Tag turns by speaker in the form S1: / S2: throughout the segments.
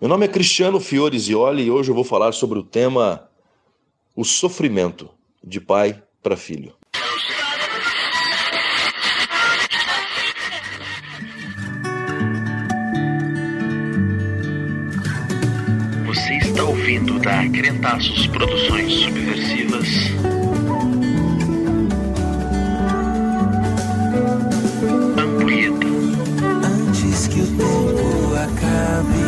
S1: Meu nome é Cristiano Fiores Ioli e hoje eu vou falar sobre o tema o sofrimento de pai para filho.
S2: Você está ouvindo da Crentaços Produções Subversivas. Ampulheta.
S3: Antes que o tempo acabe.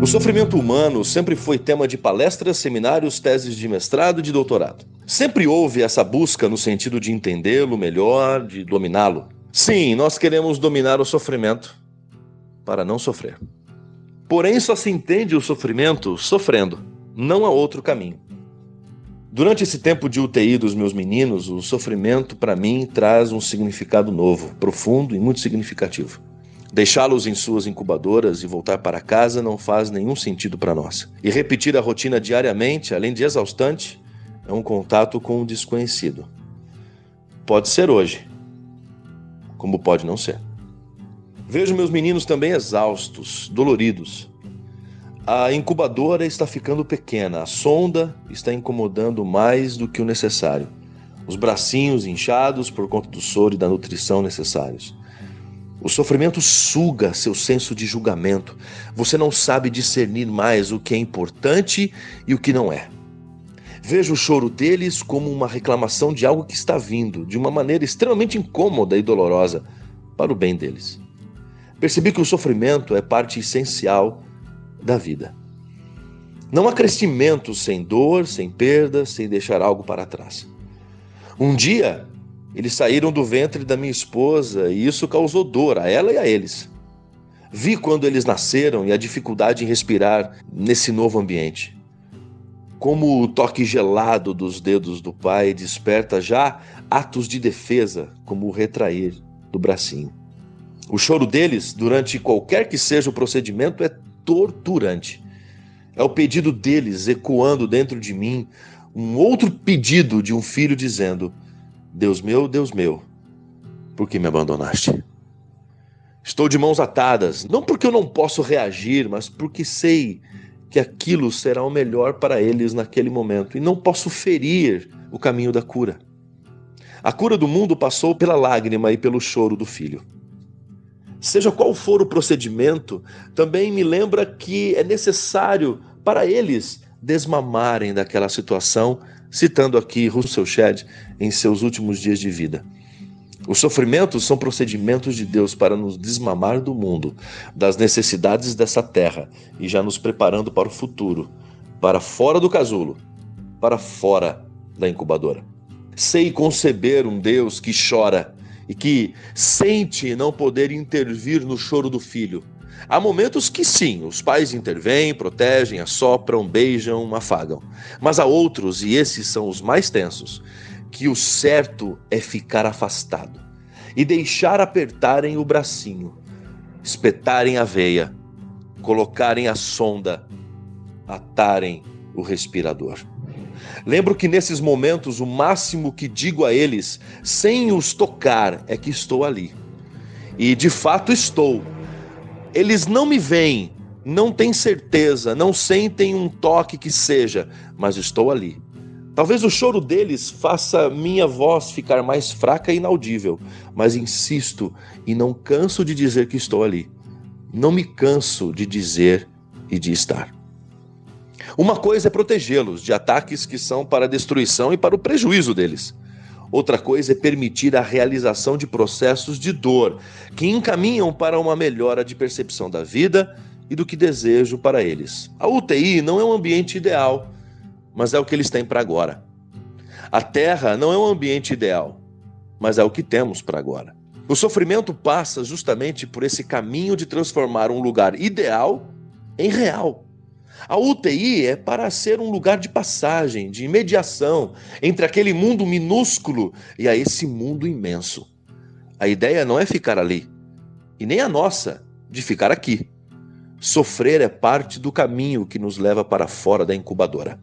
S1: O sofrimento humano sempre foi tema de palestras, seminários, teses de mestrado e de doutorado. Sempre houve essa busca no sentido de entendê-lo melhor, de dominá-lo. Sim, nós queremos dominar o sofrimento para não sofrer. Porém, só se entende o sofrimento sofrendo, não há outro caminho. Durante esse tempo de UTI dos meus meninos, o sofrimento para mim traz um significado novo, profundo e muito significativo. Deixá-los em suas incubadoras e voltar para casa não faz nenhum sentido para nós. E repetir a rotina diariamente, além de exaustante, é um contato com o desconhecido. Pode ser hoje, como pode não ser. Vejo meus meninos também exaustos, doloridos. A incubadora está ficando pequena, a sonda está incomodando mais do que o necessário. Os bracinhos inchados por conta do soro e da nutrição necessários. O sofrimento suga seu senso de julgamento. Você não sabe discernir mais o que é importante e o que não é. Vejo o choro deles como uma reclamação de algo que está vindo, de uma maneira extremamente incômoda e dolorosa, para o bem deles. Percebi que o sofrimento é parte essencial da vida. Não há crescimento sem dor, sem perda, sem deixar algo para trás. Um dia eles saíram do ventre da minha esposa e isso causou dor a ela e a eles. Vi quando eles nasceram e a dificuldade em respirar nesse novo ambiente. Como o toque gelado dos dedos do pai desperta já atos de defesa, como o retrair do bracinho. O choro deles, durante qualquer que seja o procedimento, é torturante. É o pedido deles ecoando dentro de mim, um outro pedido de um filho dizendo: Deus meu, Deus meu, por que me abandonaste? Estou de mãos atadas, não porque eu não posso reagir, mas porque sei que aquilo será o melhor para eles naquele momento e não posso ferir o caminho da cura. A cura do mundo passou pela lágrima e pelo choro do filho. Seja qual for o procedimento, também me lembra que é necessário para eles desmamarem daquela situação citando aqui Russell Shedd em seus últimos dias de vida. Os sofrimentos são procedimentos de Deus para nos desmamar do mundo, das necessidades dessa terra e já nos preparando para o futuro, para fora do casulo, para fora da incubadora. Sei conceber um Deus que chora e que sente não poder intervir no choro do filho Há momentos que sim, os pais intervêm, protegem, assopram, beijam, afagam. Mas há outros, e esses são os mais tensos, que o certo é ficar afastado e deixar apertarem o bracinho, espetarem a veia, colocarem a sonda, atarem o respirador. Lembro que nesses momentos o máximo que digo a eles, sem os tocar, é que estou ali. E de fato estou eles não me veem, não têm certeza, não sentem um toque que seja, mas estou ali. Talvez o choro deles faça minha voz ficar mais fraca e inaudível, mas insisto e não canso de dizer que estou ali. Não me canso de dizer e de estar. Uma coisa é protegê-los de ataques que são para a destruição e para o prejuízo deles. Outra coisa é permitir a realização de processos de dor que encaminham para uma melhora de percepção da vida e do que desejo para eles. A UTI não é um ambiente ideal, mas é o que eles têm para agora. A Terra não é um ambiente ideal, mas é o que temos para agora. O sofrimento passa justamente por esse caminho de transformar um lugar ideal em real. A UTI é para ser um lugar de passagem, de mediação entre aquele mundo minúsculo e a esse mundo imenso. A ideia não é ficar ali, e nem a nossa, de ficar aqui. Sofrer é parte do caminho que nos leva para fora da incubadora.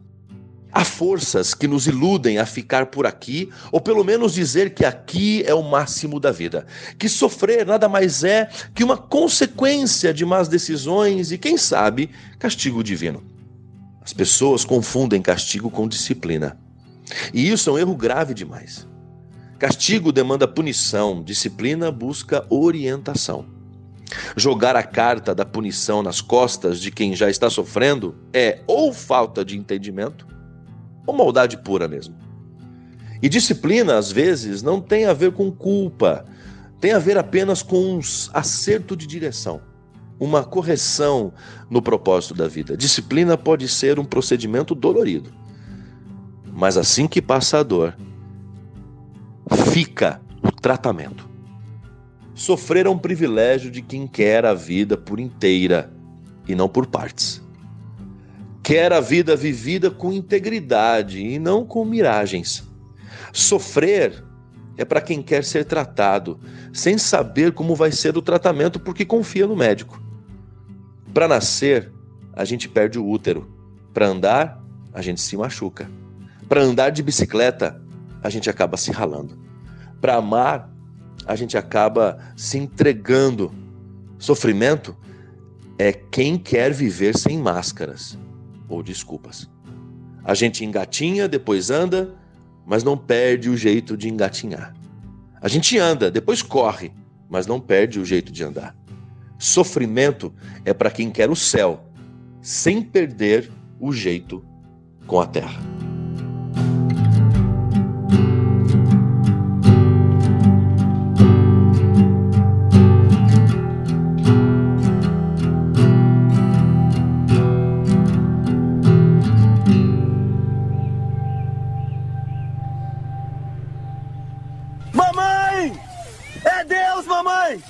S1: Há forças que nos iludem a ficar por aqui, ou pelo menos dizer que aqui é o máximo da vida. Que sofrer nada mais é que uma consequência de más decisões e, quem sabe, castigo divino. As pessoas confundem castigo com disciplina. E isso é um erro grave demais. Castigo demanda punição, disciplina busca orientação. Jogar a carta da punição nas costas de quem já está sofrendo é ou falta de entendimento ou maldade pura mesmo. E disciplina, às vezes, não tem a ver com culpa, tem a ver apenas com um acerto de direção, uma correção no propósito da vida. Disciplina pode ser um procedimento dolorido, mas assim que passa a dor, fica o tratamento. Sofrer é um privilégio de quem quer a vida por inteira e não por partes. Quer a vida vivida com integridade e não com miragens. Sofrer é para quem quer ser tratado, sem saber como vai ser o tratamento porque confia no médico. Para nascer, a gente perde o útero. Para andar, a gente se machuca. Para andar de bicicleta, a gente acaba se ralando. Para amar, a gente acaba se entregando. Sofrimento é quem quer viver sem máscaras ou desculpas. A gente engatinha, depois anda, mas não perde o jeito de engatinhar. A gente anda, depois corre, mas não perde o jeito de andar. Sofrimento é para quem quer o céu, sem perder o jeito com a terra.
S4: Mamãe!